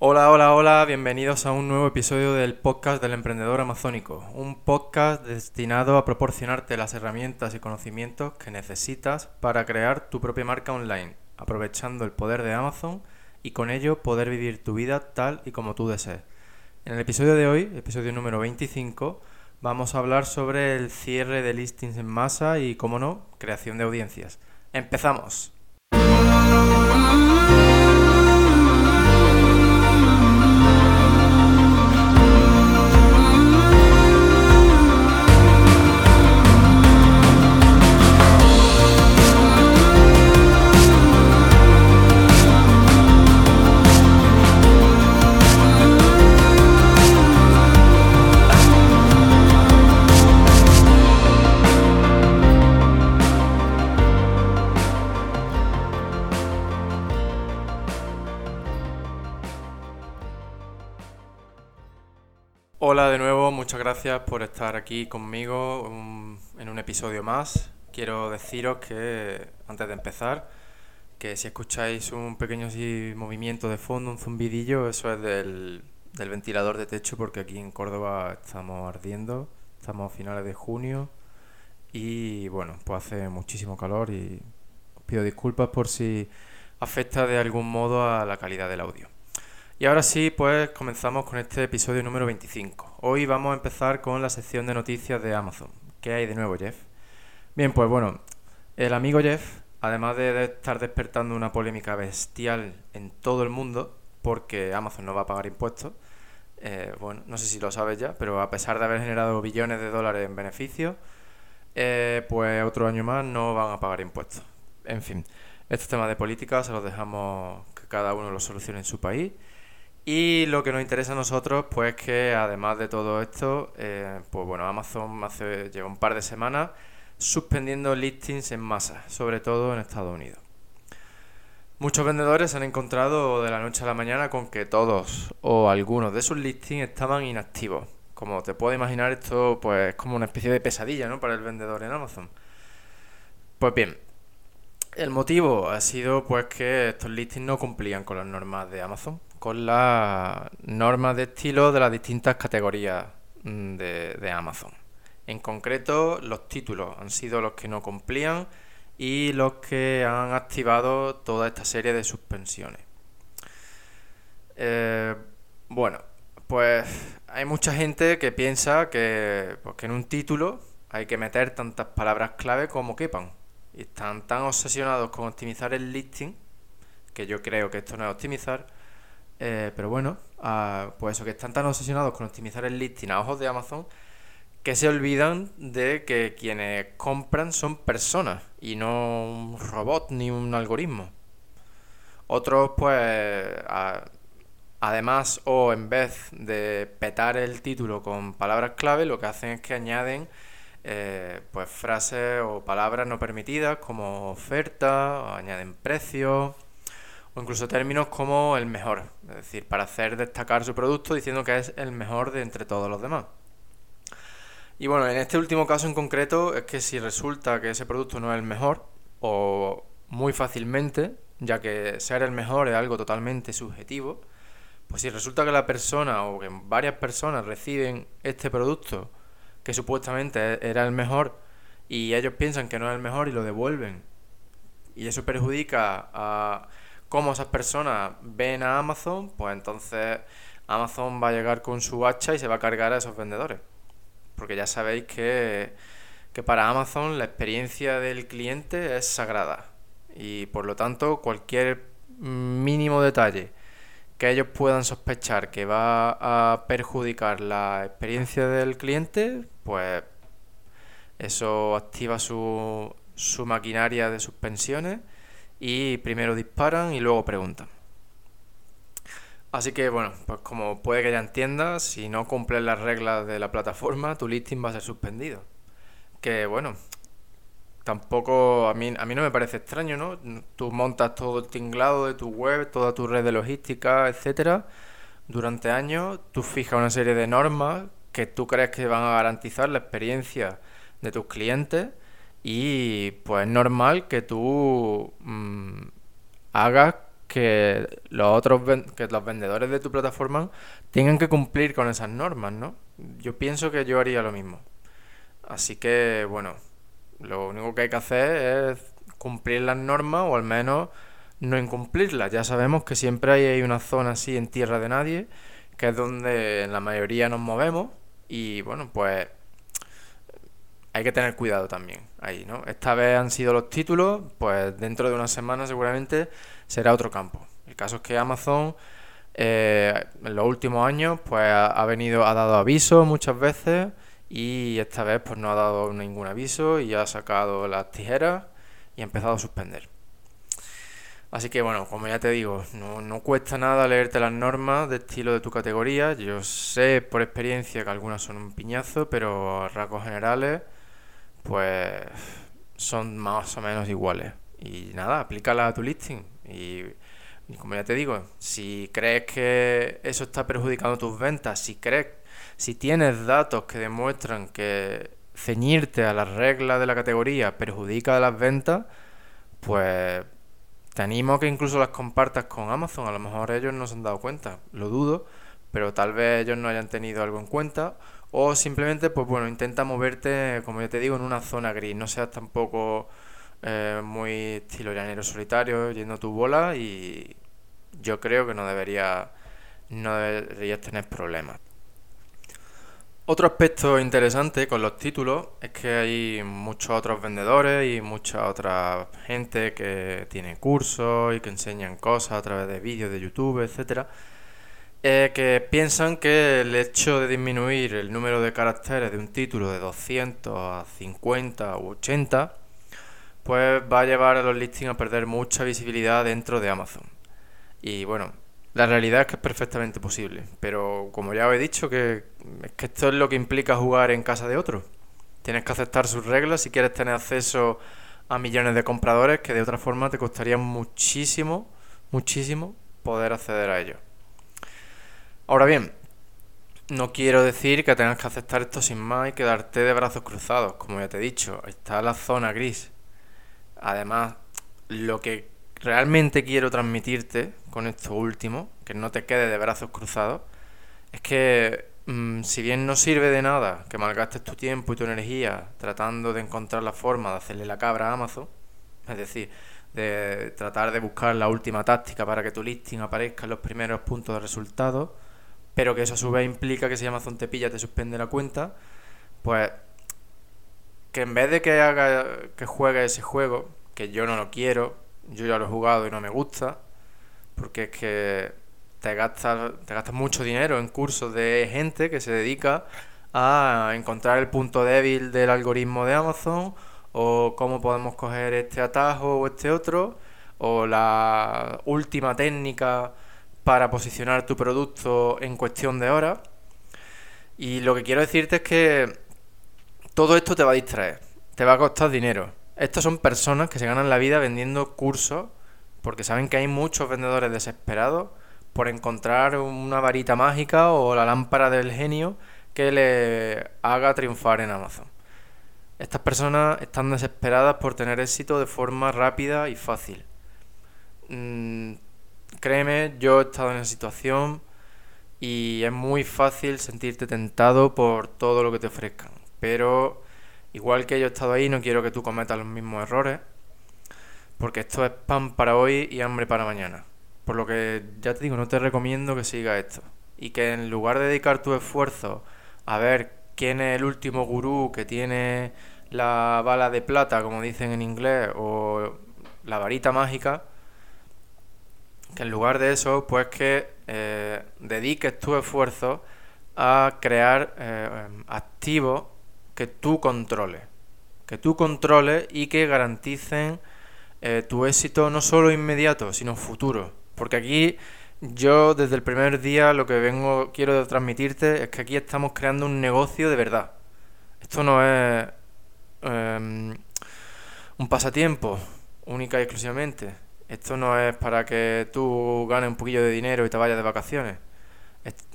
Hola, hola, hola, bienvenidos a un nuevo episodio del podcast del emprendedor amazónico, un podcast destinado a proporcionarte las herramientas y conocimientos que necesitas para crear tu propia marca online, aprovechando el poder de Amazon y con ello poder vivir tu vida tal y como tú desees. En el episodio de hoy, episodio número 25, vamos a hablar sobre el cierre de listings en masa y, como no, creación de audiencias. ¡Empezamos! Hola de nuevo, muchas gracias por estar aquí conmigo en un episodio más. Quiero deciros que, antes de empezar, que si escucháis un pequeño movimiento de fondo, un zumbidillo, eso es del, del ventilador de techo porque aquí en Córdoba estamos ardiendo, estamos a finales de junio y bueno, pues hace muchísimo calor y os pido disculpas por si afecta de algún modo a la calidad del audio. Y ahora sí, pues comenzamos con este episodio número 25. Hoy vamos a empezar con la sección de noticias de Amazon. ¿Qué hay de nuevo, Jeff? Bien, pues bueno, el amigo Jeff, además de estar despertando una polémica bestial en todo el mundo, porque Amazon no va a pagar impuestos, eh, bueno, no sé si lo sabes ya, pero a pesar de haber generado billones de dólares en beneficios, eh, pues otro año más no van a pagar impuestos. En fin, estos temas de política se los dejamos que cada uno los solucione en su país. Y lo que nos interesa a nosotros, pues que además de todo esto, eh, pues bueno, Amazon hace, lleva un par de semanas suspendiendo listings en masa, sobre todo en Estados Unidos. Muchos vendedores se han encontrado de la noche a la mañana con que todos o algunos de sus listings estaban inactivos. Como te puedo imaginar, esto pues es como una especie de pesadilla ¿no? para el vendedor en Amazon. Pues bien, el motivo ha sido pues que estos listings no cumplían con las normas de Amazon con las normas de estilo de las distintas categorías mm, de, Amazon. En concreto, los títulos han sido los que no cumplían y los que han activado toda esta serie de suspensiones. Eh, bueno, pues hay mucha gente que piensa que, pues, que en un título hay que meter tantas palabras clave como quepan. Y están tan obsesionados con optimizar el listing, que yo creo que esto no es optimizar, eh, pero bueno, ah, pues eso, que están tan obsesionados con optimizar el listing a ojos de Amazon que se olvidan de que quienes compran son personas y no un robot ni un algoritmo. Otros, pues, además o en vez de petar el título con palabras clave, lo que hacen es que añaden eh, pues frases o palabras no permitidas como oferta, o añaden precios incluso términos como el mejor, es decir, para hacer destacar su producto diciendo que es el mejor de entre todos los demás. Y bueno, en este último caso en concreto es que si resulta que ese producto no es el mejor, o muy fácilmente, ya que ser el mejor es algo totalmente subjetivo, pues si resulta que la persona o que varias personas reciben este producto que supuestamente era el mejor y ellos piensan que no es el mejor y lo devuelven, y eso perjudica a cómo esas personas ven a Amazon, pues entonces Amazon va a llegar con su hacha y se va a cargar a esos vendedores. Porque ya sabéis que, que para Amazon la experiencia del cliente es sagrada. Y por lo tanto, cualquier mínimo detalle que ellos puedan sospechar que va a perjudicar la experiencia del cliente, pues eso activa su, su maquinaria de suspensiones y primero disparan y luego preguntan. Así que bueno, pues como puede que ya entiendas, si no cumples las reglas de la plataforma, tu listing va a ser suspendido. Que bueno, tampoco a mí, a mí no me parece extraño, ¿no? Tú montas todo el tinglado de tu web, toda tu red de logística, etcétera, durante años, tú fijas una serie de normas que tú crees que van a garantizar la experiencia de tus clientes y pues es normal que tú mm, hagas que los otros que los vendedores de tu plataforma tengan que cumplir con esas normas, ¿no? Yo pienso que yo haría lo mismo. Así que, bueno, lo único que hay que hacer es cumplir las normas o al menos no incumplirlas. Ya sabemos que siempre hay una zona así en tierra de nadie, que es donde la mayoría nos movemos y bueno, pues hay que tener cuidado también ahí, ¿no? Esta vez han sido los títulos, pues dentro de una semana seguramente será otro campo. El caso es que Amazon eh, en los últimos años pues ha, venido, ha dado aviso muchas veces y esta vez pues no ha dado ningún aviso y ha sacado las tijeras y ha empezado a suspender. Así que bueno, como ya te digo, no, no, cuesta nada leerte las normas de estilo de tu categoría. Yo sé por experiencia que algunas son un piñazo, pero a rasgos generales pues son más o menos iguales. Y nada, aplícala a tu listing. Y, como ya te digo, si crees que eso está perjudicando tus ventas, si crees, si tienes datos que demuestran que ceñirte a las reglas de la categoría perjudica las ventas, pues te animo a que incluso las compartas con Amazon. A lo mejor ellos no se han dado cuenta, lo dudo, pero tal vez ellos no hayan tenido algo en cuenta o simplemente, pues bueno, intenta moverte, como yo te digo, en una zona gris. No seas tampoco eh, muy estilo llanero solitario, yendo tu bola y yo creo que no debería, no deberías tener problemas. Otro aspecto interesante con los títulos es que hay muchos otros vendedores y mucha otra gente que tiene cursos y que enseñan cosas a través de vídeos de YouTube, etcétera eh, que piensan que el hecho de disminuir el número de caracteres de un título de 200 a 50 u 80, pues va a llevar a los listings a perder mucha visibilidad dentro de Amazon. Y bueno, la realidad es que es perfectamente posible, pero como ya os he dicho, que, es que esto es lo que implica jugar en casa de otro. Tienes que aceptar sus reglas si quieres tener acceso a millones de compradores que de otra forma te costaría muchísimo, muchísimo poder acceder a ellos. Ahora bien, no quiero decir que tengas que aceptar esto sin más y quedarte de brazos cruzados, como ya te he dicho, está la zona gris. Además, lo que realmente quiero transmitirte con esto último, que no te quede de brazos cruzados, es que mm, si bien no sirve de nada que malgastes tu tiempo y tu energía tratando de encontrar la forma de hacerle la cabra a Amazon, es decir, de tratar de buscar la última táctica para que tu listing aparezca en los primeros puntos de resultados, pero que eso a su vez implica que si Amazon te pilla te suspende la cuenta, pues que en vez de que haga que juegue ese juego, que yo no lo quiero, yo ya lo he jugado y no me gusta, porque es que te gastas, te gastas mucho dinero en cursos de gente que se dedica a encontrar el punto débil del algoritmo de Amazon o cómo podemos coger este atajo o este otro o la última técnica para posicionar tu producto en cuestión de horas. Y lo que quiero decirte es que todo esto te va a distraer, te va a costar dinero. Estas son personas que se ganan la vida vendiendo cursos porque saben que hay muchos vendedores desesperados por encontrar una varita mágica o la lámpara del genio que le haga triunfar en Amazon. Estas personas están desesperadas por tener éxito de forma rápida y fácil. Mm, Créeme, yo he estado en esa situación y es muy fácil sentirte tentado por todo lo que te ofrezcan. Pero igual que yo he estado ahí, no quiero que tú cometas los mismos errores, porque esto es pan para hoy y hambre para mañana. Por lo que ya te digo, no te recomiendo que sigas esto. Y que en lugar de dedicar tu esfuerzo a ver quién es el último gurú que tiene la bala de plata, como dicen en inglés, o la varita mágica, que en lugar de eso, pues que eh, dediques tu esfuerzo a crear eh, activos que tú controles, que tú controles y que garanticen eh, tu éxito no solo inmediato, sino futuro. Porque aquí yo desde el primer día lo que vengo, quiero transmitirte es que aquí estamos creando un negocio de verdad. Esto no es em, un pasatiempo única y exclusivamente esto no es para que tú ganes un poquillo de dinero y te vayas de vacaciones.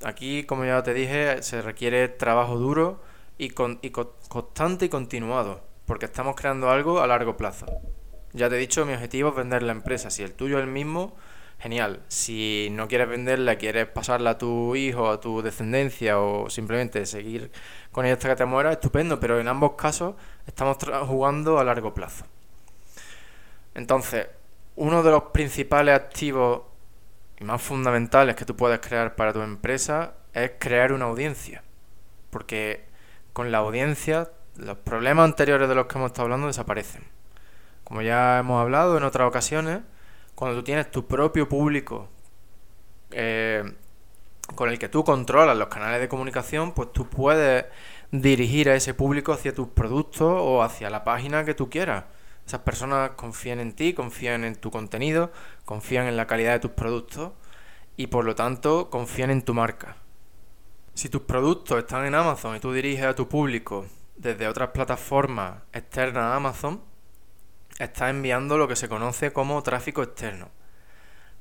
Aquí, como ya te dije, se requiere trabajo duro y, constante y continuado, porque estamos creando algo a largo plazo. Ya te he dicho, mi objetivo es vender la empresa. Si el tuyo es el mismo, genial. Si no quieres venderla, quieres pasarla a tu hijo, a tu descendencia o simplemente seguir con ella hasta que te mueras, estupendo, pero en ambos casos estamos jugando a largo plazo. Entonces, uno de los principales activos y más fundamentales que tú puedes crear para tu empresa es crear una audiencia. Porque con la audiencia los problemas anteriores de los que hemos estado hablando desaparecen. Como ya hemos hablado en otras ocasiones, cuando tú tienes tu propio público eh, con el que tú controlas los canales de comunicación, pues tú puedes dirigir a ese público hacia tus productos o hacia la página que tú quieras. Esas personas confían en ti, confían en tu contenido, confían en la calidad de tus productos y por lo tanto confían en tu marca. Si tus productos están en Amazon y tú diriges a tu público desde otras plataformas externas a Amazon, estás enviando lo que se conoce como tráfico externo.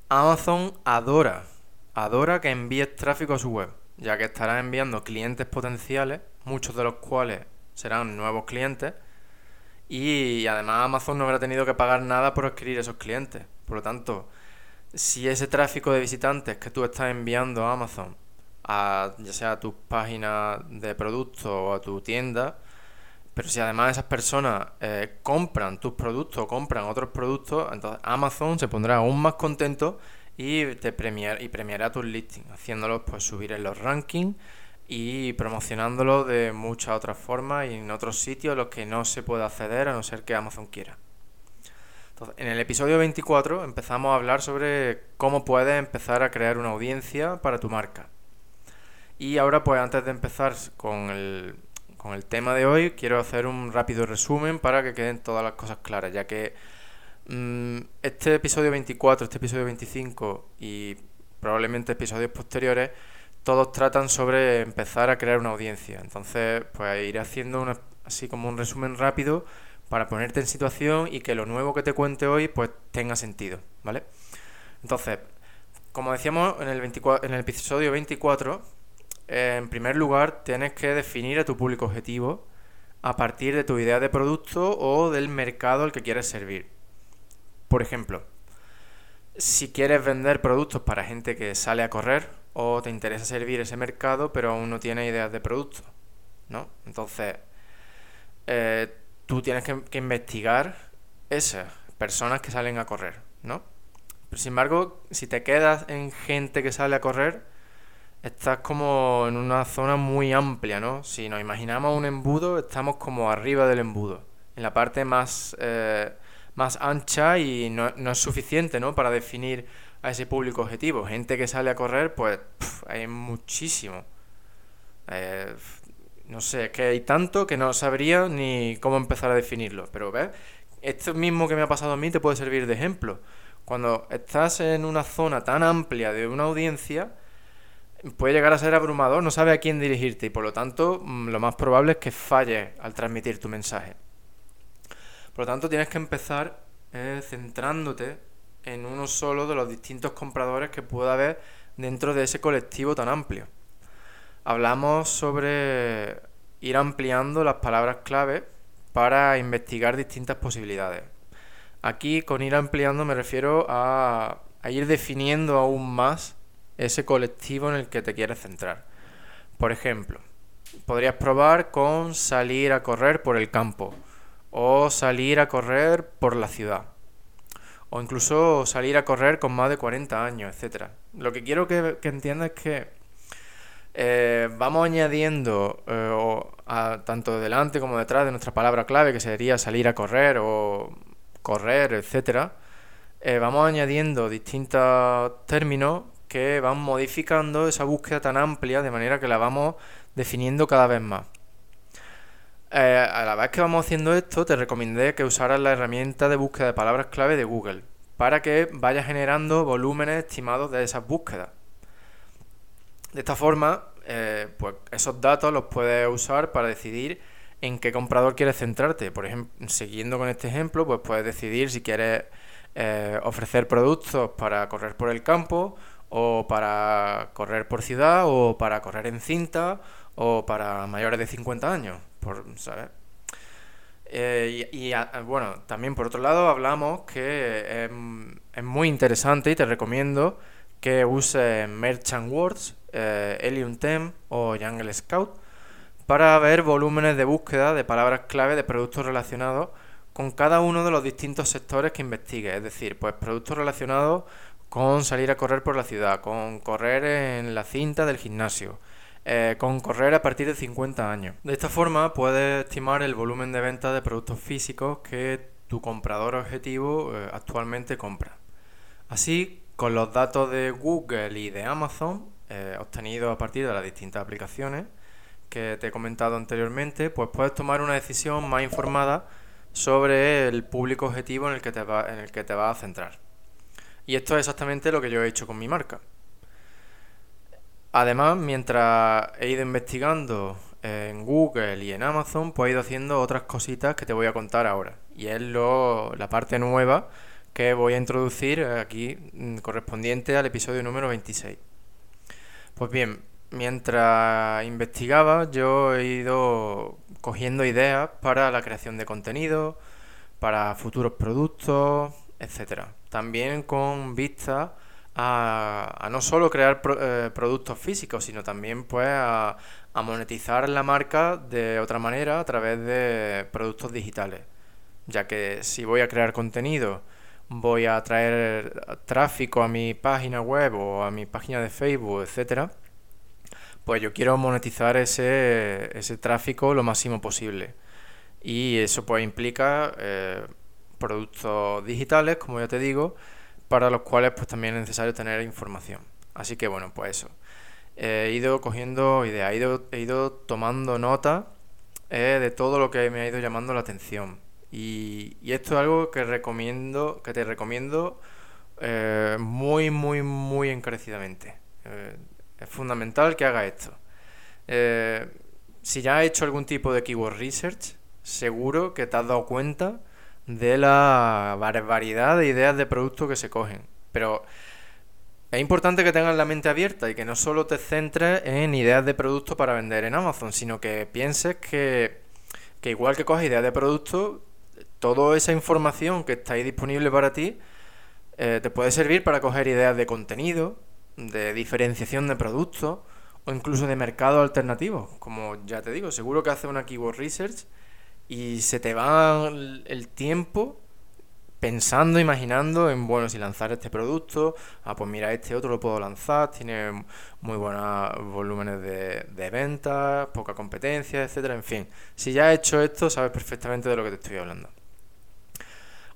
Amazon adora, adora que envíes tráfico a su web, ya que estarás enviando clientes potenciales, muchos de los cuales serán nuevos clientes, y además Amazon no habrá tenido que pagar nada por adquirir esos clientes. Por lo tanto, si ese tráfico de visitantes que tú estás enviando a Amazon, a, ya sea a tus páginas de productos o a tu tienda, pero si además esas personas eh, compran tus productos o compran otros productos, entonces Amazon se pondrá aún más contento y te premiar, y premiará tus listings, haciéndolos pues subir en los rankings y promocionándolos de muchas otras formas y en otros sitios a los que no se puede acceder a no ser que Amazon quiera. En el episodio 24 empezamos a hablar sobre cómo puedes empezar a crear una audiencia para tu marca. Y ahora pues antes de empezar con el, con el tema de hoy, quiero hacer un rápido resumen para que queden todas las cosas claras, ya que mm, este episodio 24, este episodio 25 y probablemente episodios posteriores, todos tratan sobre empezar a crear una audiencia. Entonces, pues iré haciendo una, así como un resumen rápido para ponerte en situación y que lo nuevo que te cuente hoy pues tenga sentido, ¿vale? Entonces, como decíamos en el, 24, en el episodio 24, en primer lugar, tienes que definir a tu público objetivo a partir de tu idea de producto o del mercado al que quieres servir. Por ejemplo, si quieres vender productos para gente que sale a correr o te interesa servir ese mercado pero aún no tienes ideas de producto, ¿no? Entonces, eh, tú tienes que, que, investigar esas personas que salen a correr, ¿no? Sin embargo, si te quedas en gente que sale a correr, estás como en una zona muy amplia, ¿no? Si nos imaginamos un embudo, estamos como arriba del embudo, en la parte más, eh, más ancha y no, es suficiente, ¿no? Para definir a ese público objetivo. Gente que sale a correr, pues hay muchísimo. Eh, no sé, es que hay tanto que no sabría ni cómo empezar a definirlo. Pero ves, esto mismo que me ha pasado a mí te puede servir de ejemplo. Cuando estás en una zona tan amplia de una audiencia, puede llegar a ser abrumador, no sabe a quién dirigirte y por lo tanto mm, lo más probable es que falles al transmitir tu mensaje. Por lo tanto tienes que empezar eh, centrándote en uno solo de los distintos compradores que pueda haber dentro de ese colectivo tan amplio. Hablamos sobre ir ampliando las palabras clave para investigar distintas posibilidades. Aquí con ir ampliando me refiero a ir definiendo aún más ese colectivo en el que te quieres centrar. Por ejemplo, podrías probar con salir a correr por el campo o salir a correr por la ciudad o incluso salir a correr con más de 40 años, etc. Lo que quiero que, entiendas es que eh, vamos añadiendo eh, tanto delante como detrás de nuestra palabra clave, que sería salir a correr o correr, etc. Eh, vamos añadiendo distintos términos que van modificando esa búsqueda tan amplia de manera que la vamos definiendo cada vez más. Eh, a la vez que vamos haciendo esto, te recomendé que usaras la herramienta de búsqueda de palabras clave de Google para que vayas generando volúmenes estimados de esas búsquedas. De esta forma, eh, pues esos datos los puedes usar para decidir en qué comprador quieres centrarte. Por ejemplo, siguiendo con este ejemplo, pues puedes decidir si quieres eh, ofrecer productos para correr por el campo o para correr por ciudad, o para correr en cinta, o para mayores de 50 años, por saber. Eh, y, bueno, también por otro lado hablamos que es, muy interesante y te recomiendo que uses Merchant Words, eh, Helium Tem o Jungle Scout para ver volúmenes de búsqueda de palabras clave de productos relacionados con cada uno de los distintos sectores que investigues. Es decir, pues productos relacionados con salir a correr por la ciudad, con correr en la cinta del gimnasio, eh, con correr a partir de 50 años. De esta forma puedes estimar el volumen de venta de productos físicos que tu comprador objetivo eh, actualmente compra. Así, con los datos de Google y de Amazon eh, obtenidos a partir de las distintas aplicaciones que te he comentado anteriormente, pues puedes tomar una decisión más informada sobre el público objetivo en el que te, en el que te vas a centrar. Y esto es exactamente lo que yo he hecho con mi marca. Además, mientras he ido investigando en Google y en Amazon, pues he ido haciendo otras cositas que te voy a contar ahora. Y es lo, la parte nueva que voy a introducir aquí mm, correspondiente al episodio número 26. Pues bien, mientras investigaba yo he ido cogiendo ideas para la creación de contenido, para futuros productos, etc. También con vista a, no solo crear eh, productos físicos, sino también pues a, monetizar la marca de otra manera a través de productos digitales. Ya que si voy a crear contenido, voy a traer tráfico a mi página web o a mi página de Facebook, etcétera, pues yo quiero monetizar ese, ese tráfico lo máximo posible. Y eso pues implica eh, productos digitales, como ya te digo, para los cuales pues también es necesario tener información. Así que bueno, pues eso. he ido cogiendo ideas, he ido, he ido tomando nota eh, de todo lo que me ha ido llamando la atención. Y, esto es algo que recomiendo, que te recomiendo eh, muy, muy, muy encarecidamente. Eh, es fundamental que haga esto. si ya has hecho algún tipo de keyword research, seguro que te has dado cuenta de la barbaridad de ideas de productos que se cogen. Pero es importante que tengas la mente abierta y que no solo te centres en ideas de productos para vender en Amazon, sino que pienses que, que igual que coges ideas de productos, toda esa información que está ahí disponible para ti eh, te puede servir para coger ideas de contenido, de diferenciación de productos o incluso de mercados alternativos. Como ya te digo, seguro que haces una keyword research y se te va el tiempo pensando, imaginando en, bueno, si lanzar este producto, ah, pues mira, este otro lo puedo lanzar, tiene muy buenos volúmenes de, de ventas, poca competencia, etcétera, en fin. Si ya has hecho esto, sabes perfectamente de lo que te estoy hablando.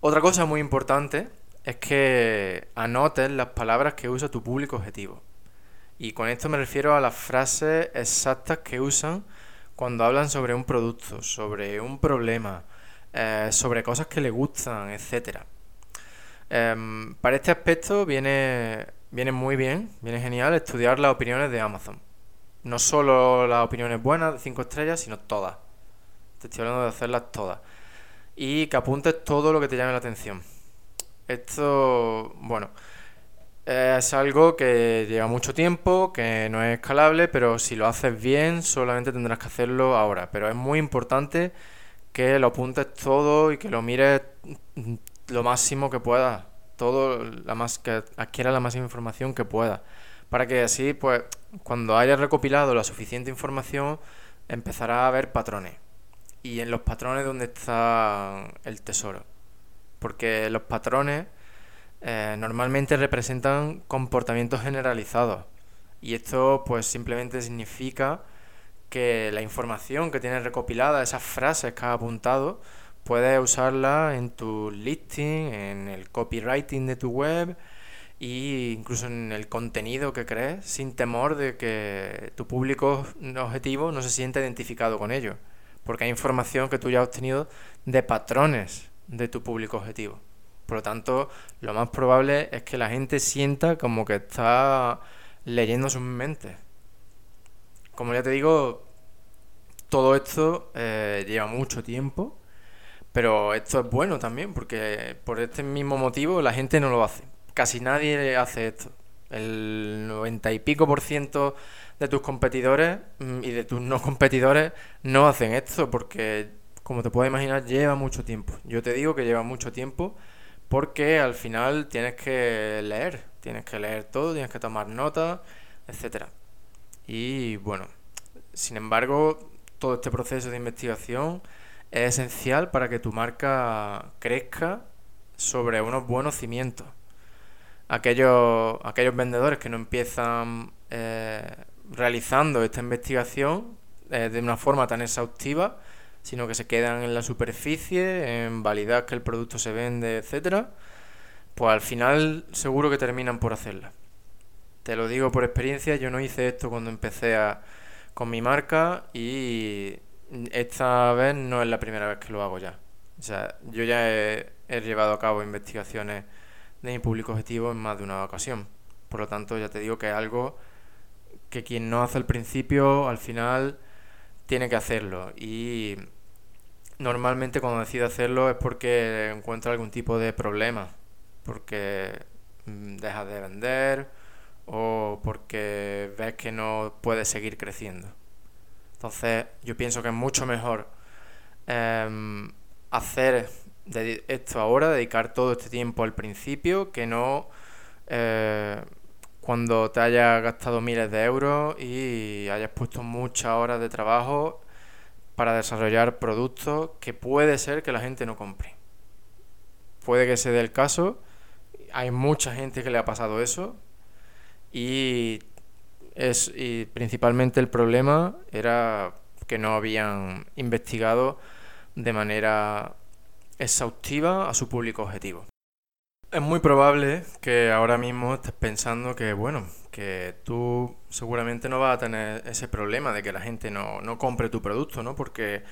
Otra cosa muy importante es que anotes las palabras que usa tu público objetivo. Y con esto me refiero a las frases exactas que usan cuando hablan sobre un producto, sobre un problema, eh, sobre cosas que le gustan, etc. Em, para este aspecto viene, viene muy bien, viene genial estudiar las opiniones de Amazon. No solo las opiniones buenas de 5 estrellas, sino todas. Te estoy hablando de hacerlas todas. Y que apuntes todo lo que te llame la atención. Esto, bueno, es algo que lleva mucho tiempo, que no es escalable, pero si lo haces bien, solamente tendrás que hacerlo ahora. Pero es muy importante que lo apuntes todo y que lo mires lo máximo que puedas. Todo, la más, que adquieras la máxima información que puedas. Para que así, pues, cuando hayas recopilado la suficiente información, empezarás a ver patrones. Y en los patrones donde está el tesoro. Porque los patrones eh, normalmente representan comportamientos generalizados. Y esto pues simplemente significa que la información que tienes recopilada, esas frases que has apuntado, puedes usarla en tu listing, en el copywriting de tu web e incluso en el contenido que crees sin temor de que tu público objetivo no se sienta identificado con ello. Porque hay información que tú ya has obtenido de patrones de tu público objetivo. Por lo tanto, lo más probable es que la gente sienta como que está leyendo sus mentes. Como ya te digo, todo esto eh, lleva mucho tiempo, pero esto es bueno también, porque por este mismo motivo la gente no lo hace. Casi nadie hace esto. El 90 y pico por ciento de tus competidores mm, y de tus no competidores no hacen esto porque como te puedes imaginar, lleva mucho tiempo. Yo te digo que lleva mucho tiempo porque al final tienes que leer, tienes que leer todo, tienes que tomar notas, etcétera. Y bueno, sin embargo, todo este proceso de investigación es esencial para que tu marca crezca sobre unos buenos cimientos. Aquellos, aquellos vendedores que no empiezan eh, realizando esta investigación eh, de una forma tan exhaustiva, sino que se quedan en la superficie, en validar que el producto se vende, etcétera, pues al final seguro que terminan por hacerla. Te lo digo por experiencia, yo no hice esto cuando empecé con mi marca y esta vez no es la primera vez que lo hago ya. O sea, yo ya he, he llevado a cabo investigaciones de mi público objetivo en más de una ocasión. Por lo tanto, ya te digo que es algo que quien no hace al principio, al final, tiene que hacerlo. Y normalmente cuando decide hacerlo es porque encuentra algún tipo de problema, porque mm, deja de vender o porque ves que no puede seguir creciendo. Entonces yo pienso que es mucho mejor em, hacer esto ahora, dedicar todo este tiempo al principio, que no eh, cuando te hayas gastado miles de euros y hayas puesto muchas horas de trabajo para desarrollar productos que puede ser que la gente no compre. Puede que se dé el caso, hay mucha gente que le ha pasado eso y, es, y principalmente el problema era que no habían investigado de manera exhaustiva a su público objetivo. Es muy probable que ahora mismo estés pensando que, bueno, que tú seguramente no vas a tener ese problema de que la gente no, no compre tu producto, ¿no? Porque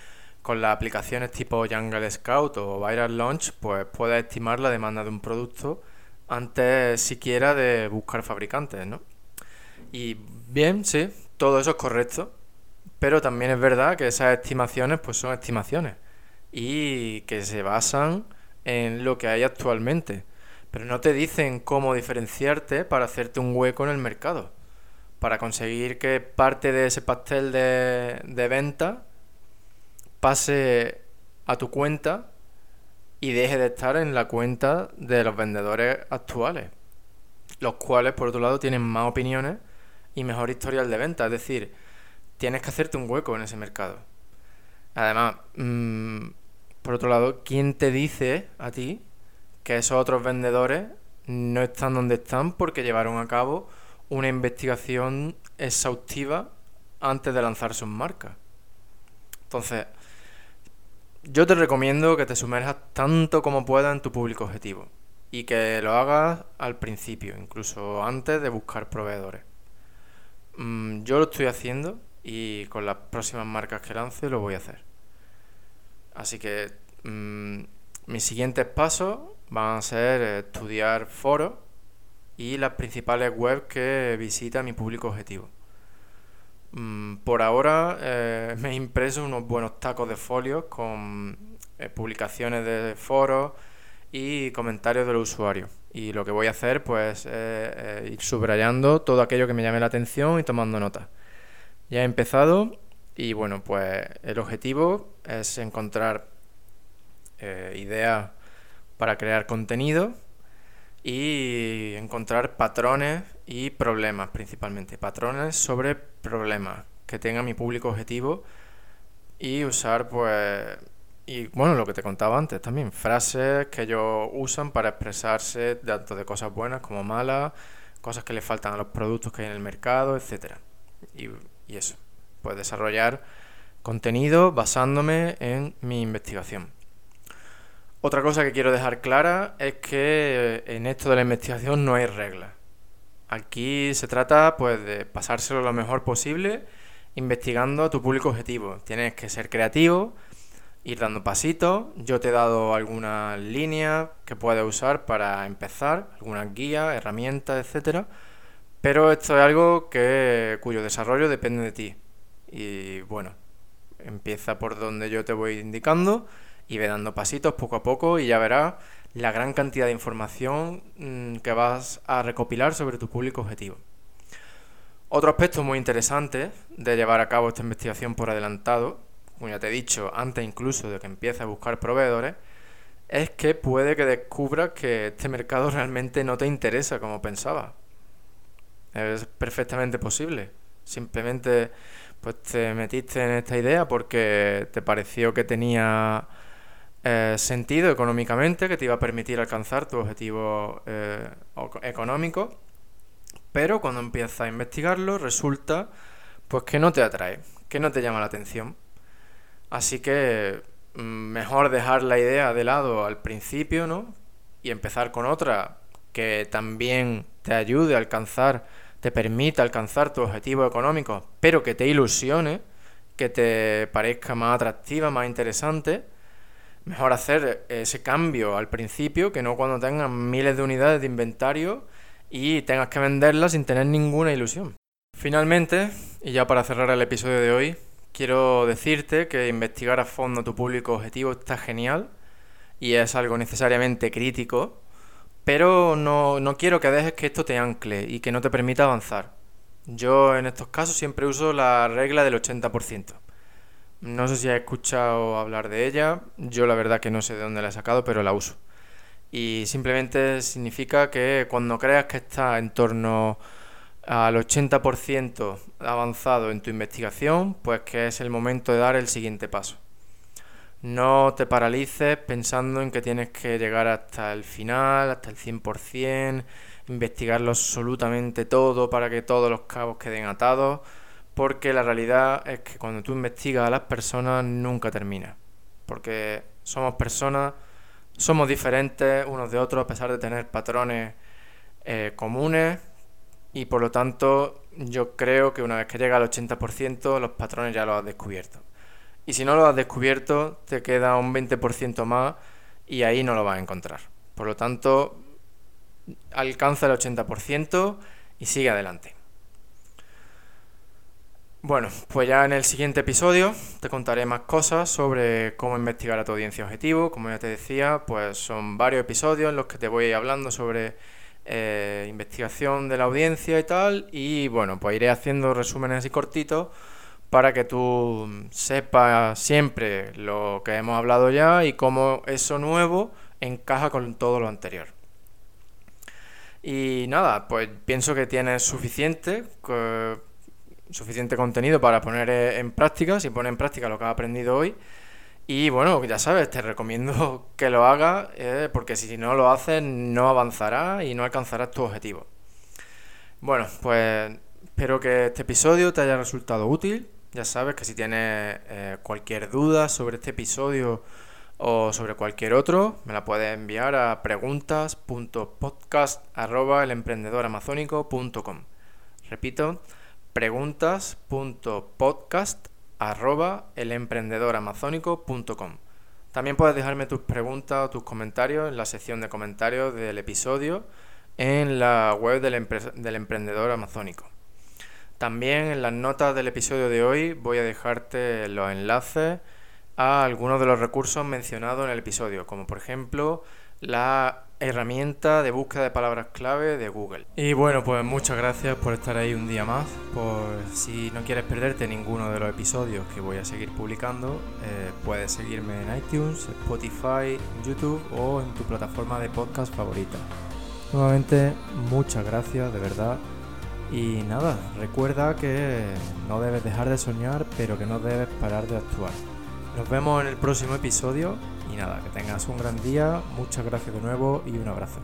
con las aplicaciones tipo Jungle Scout o Viral Launch, pues puedes estimar la demanda de un producto antes siquiera de buscar fabricantes, ¿no? Y bien, sí, todo eso es correcto, pero también es verdad que esas estimaciones pues son estimaciones y que se basan en lo que hay actualmente pero no te dicen cómo diferenciarte para hacerte un hueco en el mercado, para conseguir que parte de ese pastel de, de venta pase a tu cuenta y deje de estar en la cuenta de los vendedores actuales, los cuales por otro lado tienen más opiniones y mejor historial de venta, es decir, tienes que hacerte un hueco en ese mercado. Además, mm, por otro lado, ¿quién te dice a ti que esos otros vendedores no están donde están porque llevaron a cabo una investigación exhaustiva antes de lanzar sus marcas. Entonces, yo te recomiendo que te sumerjas tanto como puedas en tu público objetivo y que lo hagas al principio, incluso antes de buscar proveedores. Mm, yo lo estoy haciendo y con las próximas marcas que lance lo voy a hacer. Así que mm, mis siguientes pasos van a ser estudiar foros y las principales webs que visita mi público objetivo. Mm, por ahora eh, me he impreso unos buenos tacos de folios con eh, publicaciones de foros y comentarios de los usuarios. Y lo que voy a hacer pues es eh, ir subrayando todo aquello que me llame la atención y tomando notas. Ya he empezado y bueno, pues el objetivo es encontrar ideas para crear contenido y encontrar patrones y problemas principalmente. Patrones sobre problemas que tenga mi público objetivo y usar pues y bueno, lo que te contaba antes también, frases que ellos usan para expresarse tanto de cosas buenas como malas, cosas que le faltan a los productos que hay en el mercado, etcétera. Y, y eso, pues desarrollar contenido basándome en mi investigación. Otra cosa que quiero dejar clara es que en esto de la investigación no hay reglas. Aquí se trata pues de pasárselo lo mejor posible investigando a tu público objetivo. Tienes que ser creativo, ir dando pasitos. Yo te he dado algunas líneas que puedes usar para empezar, algunas guías, herramientas, etcétera. Pero esto es algo que cuyo desarrollo depende de ti. Y bueno, empieza por donde yo te voy indicando y ve dando pasitos poco a poco y ya verás la gran cantidad de información mm, que vas a recopilar sobre tu público objetivo. Otro aspecto muy interesante de llevar a cabo esta investigación por adelantado, como ya te he dicho, antes incluso de que empieces a buscar proveedores, es que puede que descubras que este mercado realmente no te interesa como pensabas. Es perfectamente posible. Simplemente pues te metiste en esta idea porque te pareció que tenía eh, sentido económicamente, que te iba a permitir alcanzar tu objetivo eh, económico, pero cuando empiezas a investigarlo resulta pues que no te atrae, que no te llama la atención. Así que mm, mejor dejar la idea de lado al principio, ¿no? Y empezar con otra que también te ayude a alcanzar te permita alcanzar tu objetivo económico, pero que te ilusione, que te parezca más atractiva, más interesante, mejor hacer ese cambio al principio que no cuando tengas miles de unidades de inventario y tengas que venderlas sin tener ninguna ilusión. Finalmente, y ya para cerrar el episodio de hoy, quiero decirte que investigar a fondo tu público objetivo está genial y es algo necesariamente crítico pero no, no quiero que dejes que esto te ancle y que no te permita avanzar. Yo en estos casos siempre uso la regla del 80%. No sé si has escuchado hablar de ella, yo la verdad que no sé de dónde la he sacado, pero la uso. Y simplemente significa que cuando creas que estás en torno al 80% avanzado en tu investigación, pues que es el momento de dar el siguiente paso. No te paralices pensando en que tienes que llegar hasta el final, hasta el 100%, investigarlo absolutamente todo para que todos los cabos queden atados, porque la realidad es que cuando tú investigas a las personas nunca termina, porque somos personas, somos diferentes unos de otros a pesar de tener patrones eh, comunes y por lo tanto yo creo que una vez que llega al 80% los patrones ya los has descubierto. Y si no lo has descubierto, te queda un 20% más y ahí no lo vas a encontrar. Por lo tanto, alcanza el 80% y sigue adelante. Bueno, pues ya en el siguiente episodio te contaré más cosas sobre cómo investigar a tu audiencia objetivo. Como ya te decía, pues son varios episodios en los que te voy hablando sobre eh, investigación de la audiencia y tal. Y bueno, pues iré haciendo resúmenes así cortitos para que tú sepas siempre lo que hemos hablado ya y cómo eso nuevo encaja con todo lo anterior. Y nada, pues pienso que tienes suficiente, suficiente contenido para poner en práctica, si pones en práctica lo que has aprendido hoy. Y bueno, ya sabes, te recomiendo que lo hagas, eh, porque si no lo haces no avanzarás y no alcanzarás tu objetivo. Bueno, pues espero que este episodio te haya resultado útil ya sabes que si tienes eh, cualquier duda sobre este episodio o sobre cualquier otro, me la puedes enviar a preguntas.podcast.elemprendedoramazónico.com. Repito, preguntas.podcast.elemprendedoramazónico.com. También puedes dejarme tus preguntas o tus comentarios en la sección de comentarios del episodio en la web del, del emprendedor amazónico. También en las notas del episodio de hoy voy a dejarte los enlaces a algunos de los recursos mencionados en el episodio, como por ejemplo la herramienta de búsqueda de palabras clave de Google. Y bueno, pues muchas gracias por estar ahí un día más. Por si no quieres perderte ninguno de los episodios que voy a seguir publicando, eh, puedes seguirme en iTunes, Spotify, YouTube o en tu plataforma de podcast favorita. Nuevamente, muchas gracias, de verdad. Y nada, recuerda que no debes dejar de soñar, pero que no debes parar de actuar. Nos vemos en el próximo episodio y nada, que tengas un gran día, muchas gracias de nuevo y un abrazo.